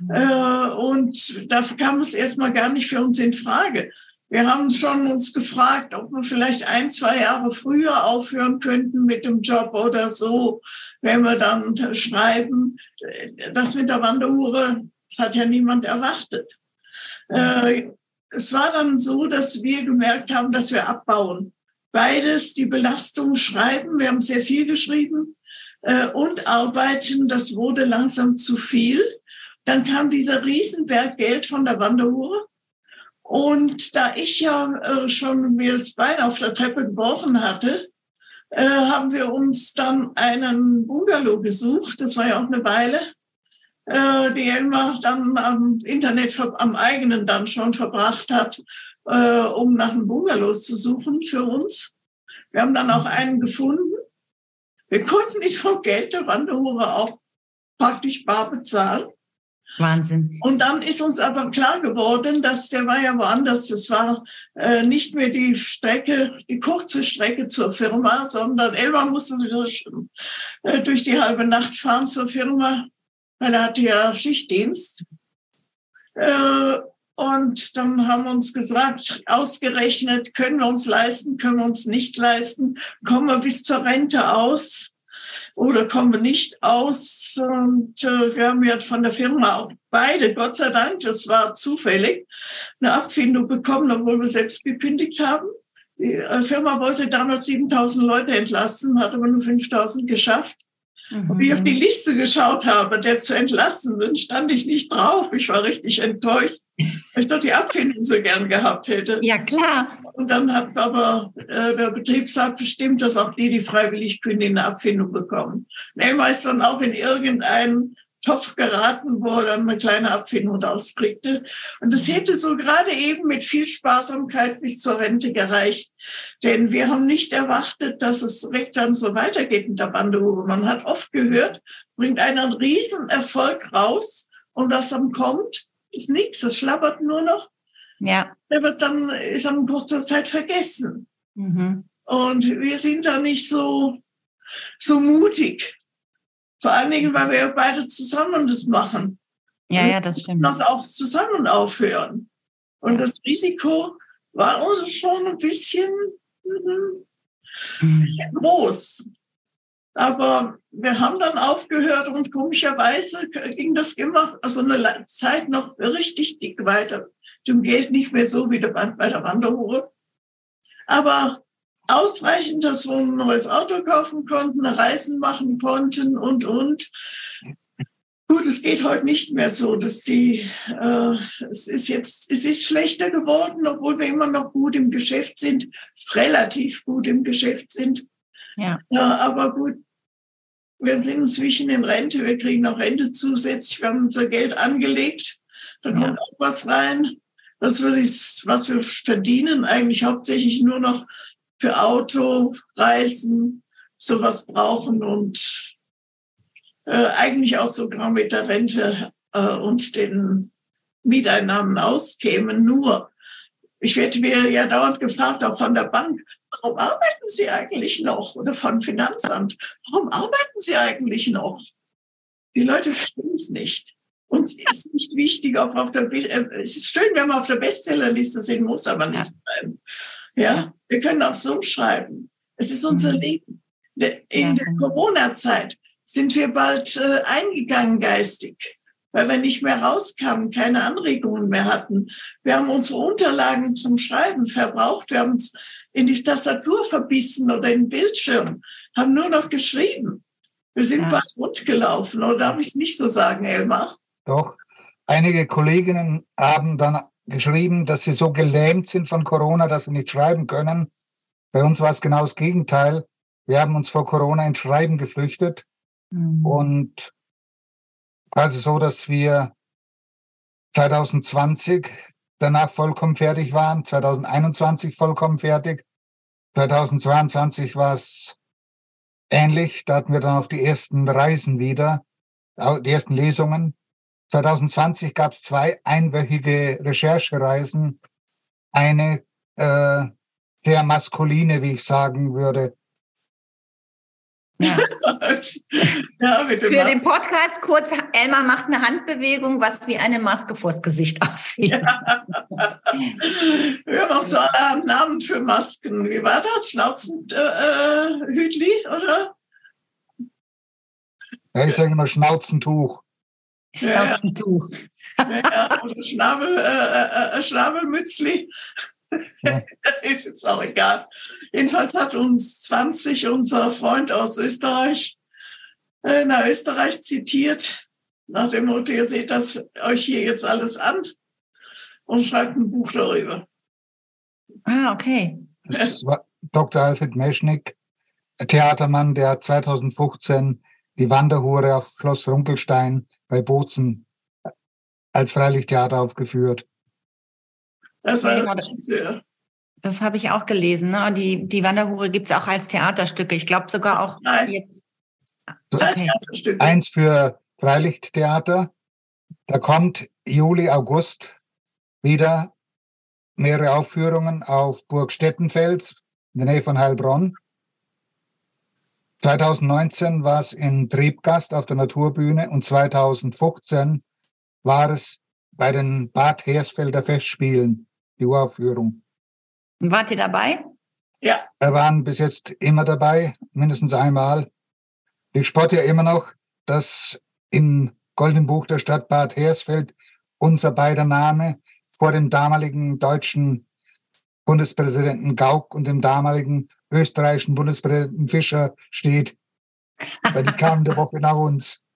Mhm. Äh, und da kam es erstmal gar nicht für uns in Frage. Wir haben schon uns gefragt, ob wir vielleicht ein, zwei Jahre früher aufhören könnten mit dem Job oder so, wenn wir dann schreiben. Das mit der Wanderhure, das hat ja niemand erwartet. Äh, es war dann so, dass wir gemerkt haben, dass wir abbauen. Beides, die Belastung schreiben, wir haben sehr viel geschrieben, äh, und arbeiten, das wurde langsam zu viel. Dann kam dieser Riesenberg Geld von der Wanderhure. Und da ich ja äh, schon mir das Bein auf der Treppe gebrochen hatte, äh, haben wir uns dann einen Bungalow gesucht. Das war ja auch eine Weile, äh, die Elmar dann am Internet, am eigenen dann schon verbracht hat, äh, um nach einem Bungalow zu suchen für uns. Wir haben dann auch einen gefunden. Wir konnten nicht vom Geld der Wanderhure auch praktisch bar bezahlen. Wahnsinn. Und dann ist uns aber klar geworden, dass der war ja woanders. Das war äh, nicht mehr die Strecke, die kurze Strecke zur Firma, sondern Elmar musste äh, durch die halbe Nacht fahren zur Firma, weil er hatte ja Schichtdienst. Äh, und dann haben wir uns gesagt, ausgerechnet, können wir uns leisten, können wir uns nicht leisten, kommen wir bis zur Rente aus oder kommen wir nicht aus. Und äh, wir haben ja von der Firma auch beide, Gott sei Dank, das war zufällig, eine Abfindung bekommen, obwohl wir selbst gekündigt haben. Die äh, Firma wollte damals 7000 Leute entlassen, hat aber nur 5000 geschafft. Mhm. Und wie ich auf die Liste geschaut habe, der zu entlassen, dann stand ich nicht drauf. Ich war richtig enttäuscht, ich doch die Abfindung so gern gehabt hätte. Ja, klar. Und dann hat aber äh, der Betriebsrat bestimmt, dass auch die, die freiwillig kündigen, eine Abfindung bekommen. Elmar ist dann auch in irgendeinen Topf geraten, wo er dann eine kleine Abfindung rauskriegte. Und das hätte so gerade eben mit viel Sparsamkeit bis zur Rente gereicht. Denn wir haben nicht erwartet, dass es direkt dann so weitergeht mit der Bandehure. Man hat oft gehört, bringt einen riesen Erfolg raus und was dann kommt, ist nichts. Es schlabbert nur noch. Ja. Der wird dann, ist dann in kurzer Zeit vergessen. Mhm. Und wir sind da nicht so, so mutig. Vor allen Dingen, weil wir beide zusammen das machen. Ja, ja, das stimmt. Und uns auch zusammen aufhören. Und ja. das Risiko war uns schon ein bisschen, mhm. ein bisschen groß. Aber wir haben dann aufgehört und komischerweise ging das immer also eine Zeit noch richtig dick weiter. Dem Geld nicht mehr so wie bei der Wanderhure. Aber ausreichend, dass wir ein neues Auto kaufen konnten, Reisen machen konnten und, und. Gut, es geht heute nicht mehr so, dass die, äh, es ist jetzt, es ist schlechter geworden, obwohl wir immer noch gut im Geschäft sind, relativ gut im Geschäft sind. Ja. ja aber gut, wir sind inzwischen in Rente, wir kriegen noch Rente zusätzlich, wir haben unser Geld angelegt, da kommt ja. auch was rein. Das würde ich, was wir verdienen, eigentlich hauptsächlich nur noch für Auto, Reisen, sowas brauchen und äh, eigentlich auch sogar mit der Rente äh, und den Mieteinnahmen auskämen. Nur, ich werde mir ja dauernd gefragt, auch von der Bank, warum arbeiten Sie eigentlich noch? Oder vom Finanzamt, warum arbeiten Sie eigentlich noch? Die Leute verstehen es nicht. Uns ist nicht wichtig, auch auf der, äh, es ist schön, wenn man auf der Bestsellerliste sind, muss aber nicht sein. Ja, wir können auch so schreiben. Es ist unser mhm. Leben. In der Corona-Zeit sind wir bald äh, eingegangen geistig, weil wir nicht mehr rauskamen, keine Anregungen mehr hatten. Wir haben unsere Unterlagen zum Schreiben verbraucht. Wir haben uns in die Tastatur verbissen oder in den Bildschirm, haben nur noch geschrieben. Wir sind ja. bald rundgelaufen, oder darf ich es nicht so sagen, Elmar? Doch. Einige Kolleginnen haben dann geschrieben, dass sie so gelähmt sind von Corona, dass sie nicht schreiben können. Bei uns war es genau das Gegenteil. Wir haben uns vor Corona ins Schreiben geflüchtet mhm. und quasi so, dass wir 2020 danach vollkommen fertig waren, 2021 vollkommen fertig, 2022 war es ähnlich. Da hatten wir dann auf die ersten Reisen wieder, die ersten Lesungen. 2020 gab es zwei einwöchige Recherchereisen. Eine äh, sehr maskuline, wie ich sagen würde. Ja. ja, Für den Podcast kurz, Elmar macht eine Handbewegung, was wie eine Maske vors Gesicht aussieht. Ja. Wir haben auch so einen Namen für Masken. Wie war das? Schnauzenhütli, äh, oder? Ja, ich sage immer Schnauzentuch. Schnauzentuch. Ja, ja, oder Schnabel, äh, äh, äh Schnabelmützli. Ja. ist jetzt auch egal. Jedenfalls hat uns 20 unser Freund aus Österreich äh, nach Österreich zitiert, nach dem Motto, ihr seht das euch hier jetzt alles an und schreibt ein Buch darüber. Ah, okay. Das war Dr. Alfred Meschnick, Theatermann, der 2015 die Wanderhure auf Schloss Runkelstein bei Bozen als Freilichttheater aufgeführt. Das war genau, das, das habe ich auch gelesen. Ne? Die, die Wanderhure gibt es auch als Theaterstücke. Ich glaube sogar auch Nein. jetzt. Okay. Eins für Freilichttheater. Da kommt Juli, August wieder mehrere Aufführungen auf Burg Stettenfels in der Nähe von Heilbronn. 2019 war es in Triebgast auf der Naturbühne und 2015 war es bei den Bad Hersfelder Festspielen, die Uraufführung. Wart ihr dabei? Ja. Wir waren bis jetzt immer dabei, mindestens einmal. Ich spotte ja immer noch, dass im Goldenen Buch der Stadt Bad Hersfeld unser beider Name vor dem damaligen deutschen Bundespräsidenten Gauck und dem damaligen österreichischen Bundespräsidenten Fischer steht. Weil die kamen der Woche nach uns.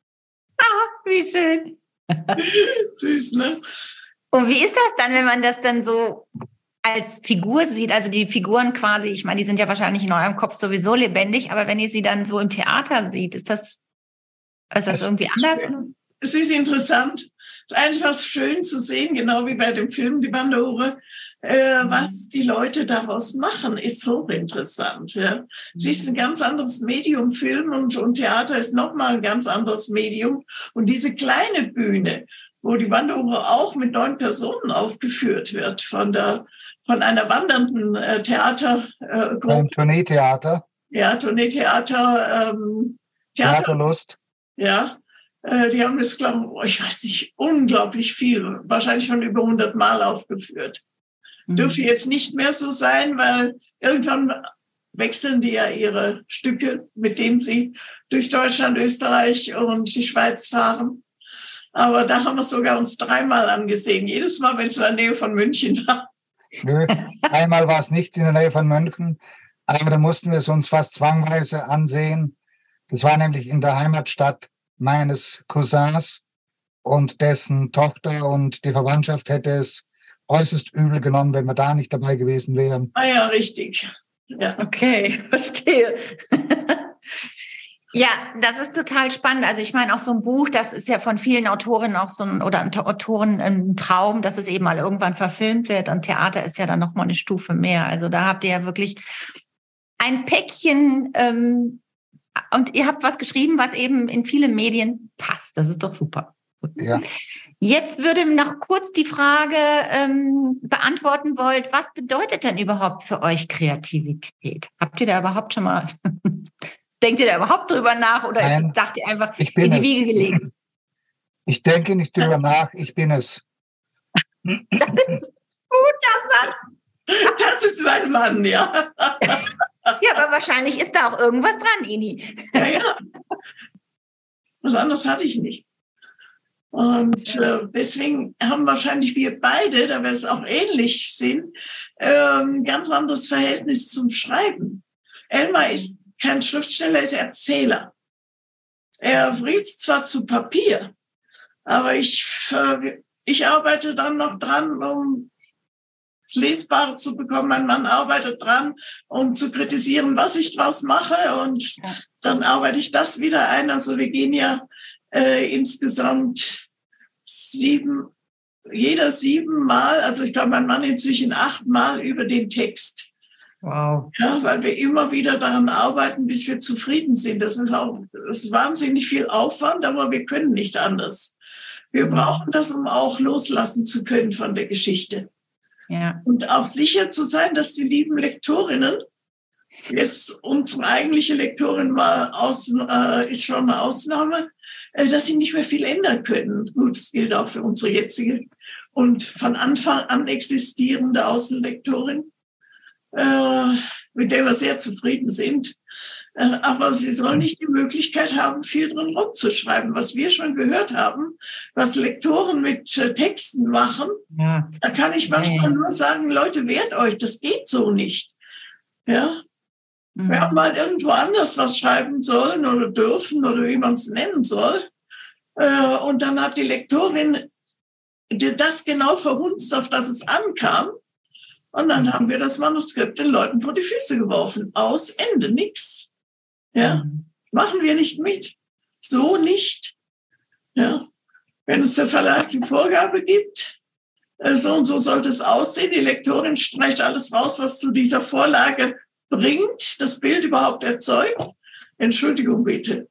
Ah, wie schön. Süß, ne? Und wie ist das dann, wenn man das dann so als Figur sieht, also die Figuren quasi, ich meine, die sind ja wahrscheinlich in eurem Kopf sowieso lebendig, aber wenn ihr sie dann so im Theater sieht, ist das, ist das irgendwie anders? Es ist interessant ist einfach schön zu sehen, genau wie bei dem Film Die Bandore, äh, mhm. was die Leute daraus machen, ist hochinteressant. Ja. Es ist ein ganz anderes Medium, Film und, und Theater ist nochmal ein ganz anderes Medium. Und diese kleine Bühne, wo die Wanderhure auch mit neun Personen aufgeführt wird, von der von einer wandernden äh, Theatergruppe. Ein Tourneetheater. Ja, Tourneetheater. Ähm, Theater, Theaterlust. Ja, äh, die haben es, glaube ich, weiß nicht, unglaublich viel, wahrscheinlich schon über 100 Mal aufgeführt. Mhm. Dürfte jetzt nicht mehr so sein, weil irgendwann wechseln die ja ihre Stücke, mit denen sie durch Deutschland, Österreich und die Schweiz fahren. Aber da haben wir sogar uns dreimal angesehen. Jedes Mal, wenn es in der Nähe von München war. Nö, einmal war es nicht in der Nähe von München, aber da mussten wir es uns fast zwangweise ansehen. Das war nämlich in der Heimatstadt meines Cousins und dessen Tochter und die Verwandtschaft hätte es äußerst übel genommen, wenn wir da nicht dabei gewesen wären. Ah ja, richtig. Ja. Okay, verstehe. Ja, das ist total spannend. Also ich meine, auch so ein Buch, das ist ja von vielen Autorinnen auch so ein oder Autoren ein Traum, dass es eben mal irgendwann verfilmt wird. Und Theater ist ja dann noch mal eine Stufe mehr. Also da habt ihr ja wirklich ein Päckchen ähm, und ihr habt was geschrieben, was eben in viele Medien passt. Das ist doch super. Ja. Jetzt würde noch kurz die Frage ähm, beantworten wollt, was bedeutet denn überhaupt für euch Kreativität? Habt ihr da überhaupt schon mal, denkt ihr da überhaupt drüber nach oder Nein, ist, dacht ihr einfach in die es. Wiege gelegt? Ich denke nicht drüber nach, ich bin es. Das ist gut, das, das ist mein Mann, ja. Ja, aber wahrscheinlich ist da auch irgendwas dran, Ini. Ja, ja. Was anderes hatte ich nicht. Und äh, deswegen haben wahrscheinlich wir beide, da wir es auch ähnlich sind, äh, ein ganz anderes Verhältnis zum Schreiben. Elmar ist kein Schriftsteller, ist Erzähler. Er fließt zwar zu Papier, aber ich, ich arbeite dann noch dran, um es lesbar zu bekommen. Mein Mann arbeitet dran, um zu kritisieren, was ich draus mache. Und dann arbeite ich das wieder ein. Also wir gehen ja äh, insgesamt sieben, jeder siebenmal, also ich glaube, mein Mann inzwischen achtmal über den Text. Wow. Ja, weil wir immer wieder daran arbeiten, bis wir zufrieden sind. Das ist auch, das ist wahnsinnig viel Aufwand, aber wir können nicht anders. Wir mhm. brauchen das, um auch loslassen zu können von der Geschichte. Ja. Und auch sicher zu sein, dass die lieben Lektorinnen, jetzt unsere eigentliche Lektorin mal aus, äh, ist schon eine Ausnahme, äh, dass sie nicht mehr viel ändern können. Gut, das gilt auch für unsere jetzige und von Anfang an existierende Außenlektorin, äh, mit der wir sehr zufrieden sind. Äh, aber sie soll nicht die Möglichkeit haben, viel drin rumzuschreiben. Was wir schon gehört haben, was Lektoren mit Texten machen, ja. da kann ich manchmal ja. nur sagen, Leute, wehrt euch, das geht so nicht. Ja, Mhm. Wir haben mal irgendwo anders was schreiben sollen oder dürfen oder wie man es nennen soll. Äh, und dann hat die Lektorin das genau verhunzt, auf das es ankam. Und dann haben wir das Manuskript den Leuten vor die Füße geworfen. Aus, Ende, nix. Ja, mhm. machen wir nicht mit. So nicht. Ja, wenn uns der Verlag die Vorgabe gibt, äh, so und so sollte es aussehen, die Lektorin streicht alles raus, was zu dieser Vorlage bringt, das Bild überhaupt erzeugt, Entschuldigung bitte,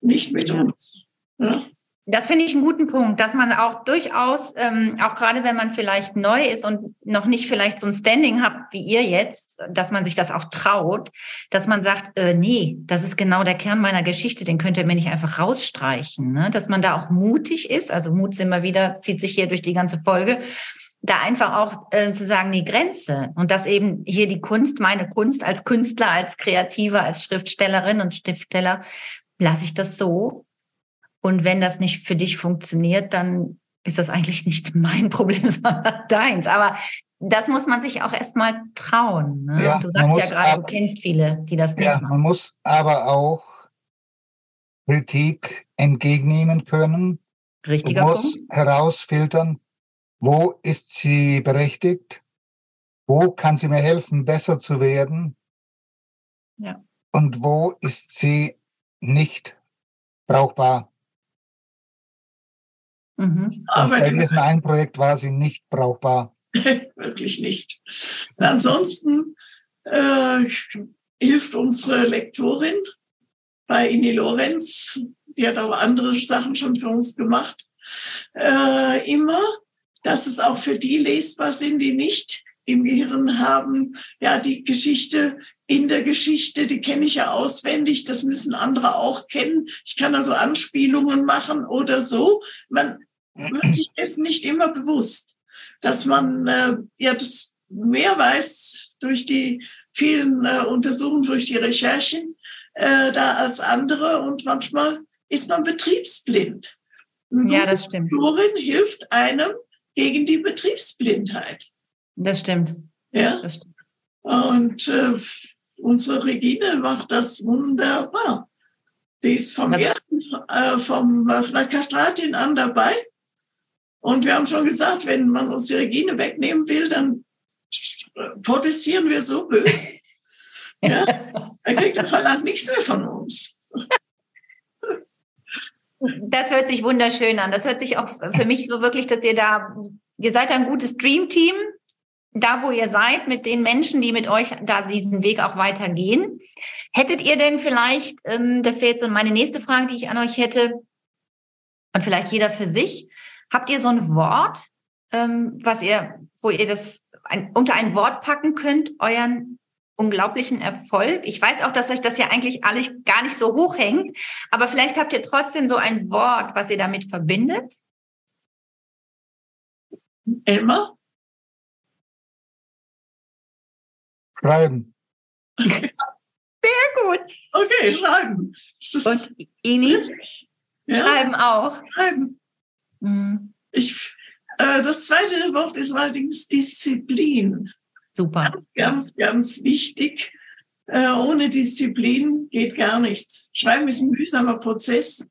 nicht mit uns. Ja? Das finde ich einen guten Punkt, dass man auch durchaus, ähm, auch gerade wenn man vielleicht neu ist und noch nicht vielleicht so ein Standing hat wie ihr jetzt, dass man sich das auch traut, dass man sagt, äh, nee, das ist genau der Kern meiner Geschichte, den könnt ihr mir nicht einfach rausstreichen. Ne? Dass man da auch mutig ist, also Mut sind immer wieder, zieht sich hier durch die ganze Folge, da einfach auch äh, zu sagen, die Grenze und dass eben hier die Kunst, meine Kunst als Künstler, als Kreative, als Schriftstellerin und Schriftsteller, lasse ich das so. Und wenn das nicht für dich funktioniert, dann ist das eigentlich nicht mein Problem, sondern deins. Aber das muss man sich auch erstmal trauen. Ne? Ja, du sagst ja gerade, du kennst viele, die das nicht ja, machen. Man muss aber auch Kritik entgegennehmen können. Richtiger du musst Punkt. herausfiltern, wo ist sie berechtigt? Wo kann sie mir helfen, besser zu werden? Ja. Und wo ist sie nicht brauchbar? Mhm. Aber bei diesem einen Projekt war sie nicht brauchbar. Wirklich nicht. Ansonsten äh, hilft unsere Lektorin bei Ini Lorenz, die hat auch andere Sachen schon für uns gemacht, äh, immer dass es auch für die lesbar sind, die nicht im Gehirn haben, ja, die Geschichte in der Geschichte, die kenne ich ja auswendig, das müssen andere auch kennen. Ich kann also Anspielungen machen oder so. Man wird sich dessen nicht immer bewusst, dass man äh, ja das mehr weiß durch die vielen äh, Untersuchungen, durch die Recherchen äh, da als andere und manchmal ist man betriebsblind. Ja, das stimmt. Turin hilft einem, gegen die Betriebsblindheit. Das stimmt. Ja. Das stimmt. Und äh, unsere Regine macht das wunderbar. Die ist vom ersten, äh, vom, äh, von der Kastratin an dabei. Und wir haben schon gesagt, wenn man uns die Regine wegnehmen will, dann protestieren wir so böse. ja, dann kriegt der Verlag nichts mehr von uns. Das hört sich wunderschön an. Das hört sich auch für mich so wirklich, dass ihr da, ihr seid ein gutes Dreamteam, da wo ihr seid, mit den Menschen, die mit euch da diesen Weg auch weitergehen. Hättet ihr denn vielleicht, ähm, das wäre jetzt so meine nächste Frage, die ich an euch hätte, und vielleicht jeder für sich, habt ihr so ein Wort, ähm, was ihr, wo ihr das ein, unter ein Wort packen könnt, euren unglaublichen Erfolg. Ich weiß auch, dass euch das ja eigentlich alles gar nicht so hoch hängt, aber vielleicht habt ihr trotzdem so ein Wort, was ihr damit verbindet. Elmar? Schreiben. Sehr gut. Okay, schreiben. Und Ini? Ja? Schreiben auch. Schreiben. Mhm. Ich, äh, das zweite Wort ist allerdings Disziplin. Super. Ganz, ganz, ganz wichtig. Äh, ohne Disziplin geht gar nichts. Schreiben ist ein mühsamer Prozess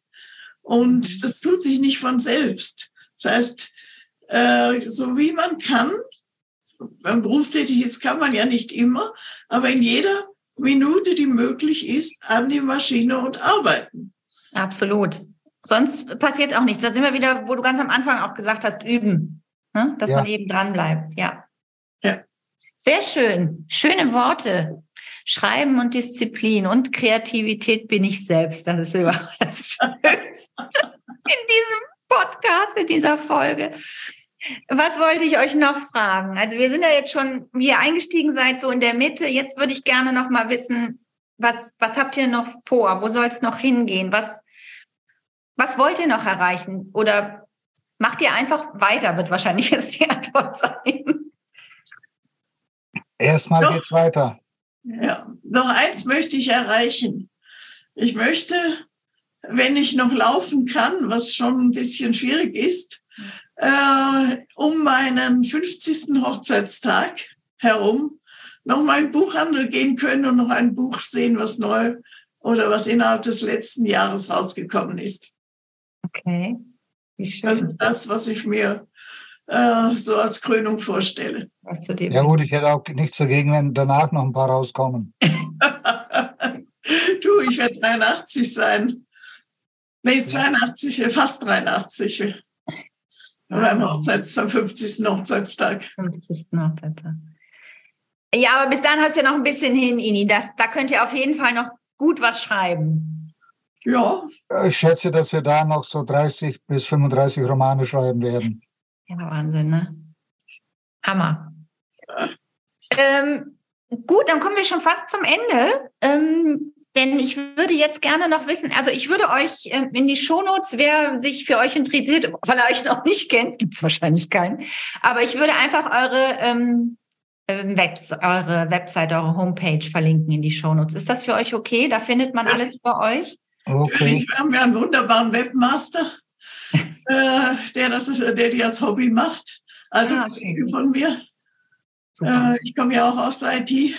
und mhm. das tut sich nicht von selbst. Das heißt, äh, so wie man kann, wenn man berufstätig ist, kann man ja nicht immer, aber in jeder Minute, die möglich ist, an die Maschine und arbeiten. Absolut. Sonst passiert auch nichts. Da sind wir wieder, wo du ganz am Anfang auch gesagt hast, üben. Ne? Dass ja. man eben dran bleibt. Ja. Ja. Sehr schön. Schöne Worte. Schreiben und Disziplin und Kreativität bin ich selbst. Das ist überhaupt das Schönste in diesem Podcast, in dieser Folge. Was wollte ich euch noch fragen? Also wir sind ja jetzt schon, wie ihr eingestiegen seid, so in der Mitte. Jetzt würde ich gerne noch mal wissen, was, was habt ihr noch vor? Wo soll es noch hingehen? Was, was wollt ihr noch erreichen? Oder macht ihr einfach weiter, wird wahrscheinlich jetzt die Antwort sein. Erstmal noch, geht's weiter. Ja, noch eins möchte ich erreichen. Ich möchte, wenn ich noch laufen kann, was schon ein bisschen schwierig ist, äh, um meinen 50. Hochzeitstag herum noch mal in Buchhandel gehen können und noch ein Buch sehen, was neu oder was innerhalb des letzten Jahres rausgekommen ist. Okay. Wie schön. Das ist das, was ich mir äh, so als Krönung vorstelle. Ja gut, ich hätte auch nichts dagegen, wenn danach noch ein paar rauskommen. du, ich werde 83 sein. Nee, 82, fast 83. Beim Hochzeits, am 50. Hochzeitstag. 50. Hochzeitstag. Ja, aber bis dann hast du ja noch ein bisschen hin, Ini. Das, da könnt ihr auf jeden Fall noch gut was schreiben. Ja. Ich schätze, dass wir da noch so 30 bis 35 Romane schreiben werden. Ja, Wahnsinn, ne? Hammer. Ähm, gut, dann kommen wir schon fast zum Ende. Ähm, denn ich würde jetzt gerne noch wissen, also ich würde euch äh, in die Shownotes, wer sich für euch interessiert, weil er euch noch nicht kennt, gibt es wahrscheinlich keinen, aber ich würde einfach eure, ähm, ähm, Webs eure Website, eure Homepage verlinken in die Shownotes. Ist das für euch okay? Da findet man alles über euch? Okay. Wir haben ja einen wunderbaren Webmaster, äh, der, das, der die als Hobby macht. Also ah, okay. von mir. Äh, ich komme ja auch aus der IT.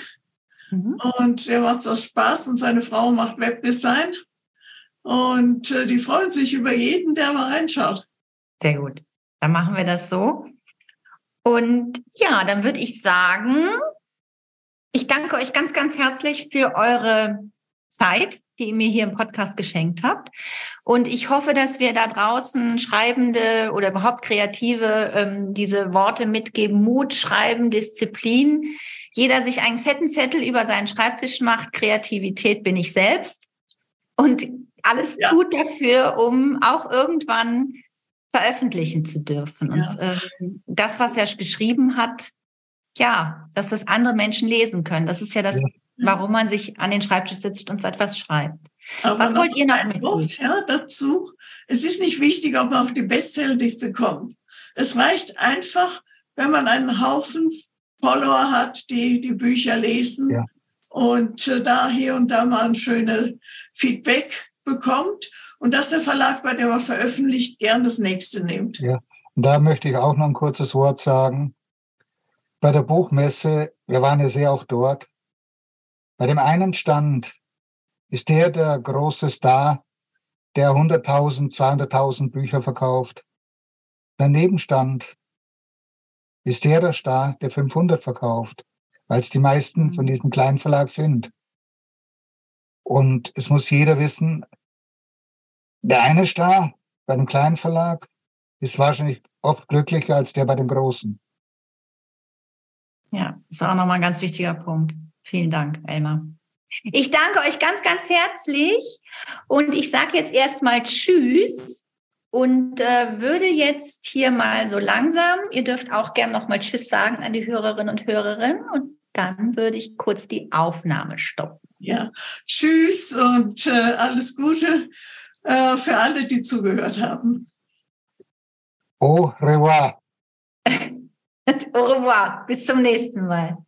Mhm. Und er macht aus Spaß und seine Frau macht Webdesign. Und äh, die freuen sich über jeden, der mal reinschaut. Sehr gut. Dann machen wir das so. Und ja, dann würde ich sagen, ich danke euch ganz, ganz herzlich für eure Zeit, die ihr mir hier im Podcast geschenkt habt. Und ich hoffe, dass wir da draußen Schreibende oder überhaupt Kreative ähm, diese Worte mitgeben. Mut, Schreiben, Disziplin jeder sich einen fetten Zettel über seinen Schreibtisch macht, Kreativität bin ich selbst und alles ja. tut dafür, um auch irgendwann veröffentlichen zu dürfen. Und ja. ähm, das, was er geschrieben hat, ja, dass es andere Menschen lesen können. Das ist ja das, ja. Warum man sich an den Schreibtisch sitzt und etwas schreibt. Aber was wollt ihr noch mitgeben? Ja, dazu. Es ist nicht wichtig, ob man auf die Bestsellerliste kommt. Es reicht einfach, wenn man einen Haufen Follower hat, die die Bücher lesen ja. und äh, da hier und da mal ein schönes Feedback bekommt und dass der Verlag, bei dem er veröffentlicht, gern das nächste nimmt. Ja, und da möchte ich auch noch ein kurzes Wort sagen. Bei der Buchmesse, wir waren ja sehr oft dort, bei dem einen Stand ist der der große Star, der 100.000, 200.000 Bücher verkauft. Daneben stand ist der der Star, der 500 verkauft, weil es die meisten von mhm. diesem kleinen Verlag sind. Und es muss jeder wissen, der eine Star bei dem kleinen Verlag ist wahrscheinlich oft glücklicher als der bei dem großen. Ja, ist auch nochmal ein ganz wichtiger Punkt. Vielen Dank, Elmar. Ich danke euch ganz, ganz herzlich und ich sage jetzt erstmal Tschüss und äh, würde jetzt hier mal so langsam, ihr dürft auch gerne noch mal Tschüss sagen an die Hörerinnen und Hörerinnen und dann würde ich kurz die Aufnahme stoppen. Ja, Tschüss und äh, alles Gute äh, für alle, die zugehört haben. Au revoir. Au revoir. Bis zum nächsten Mal.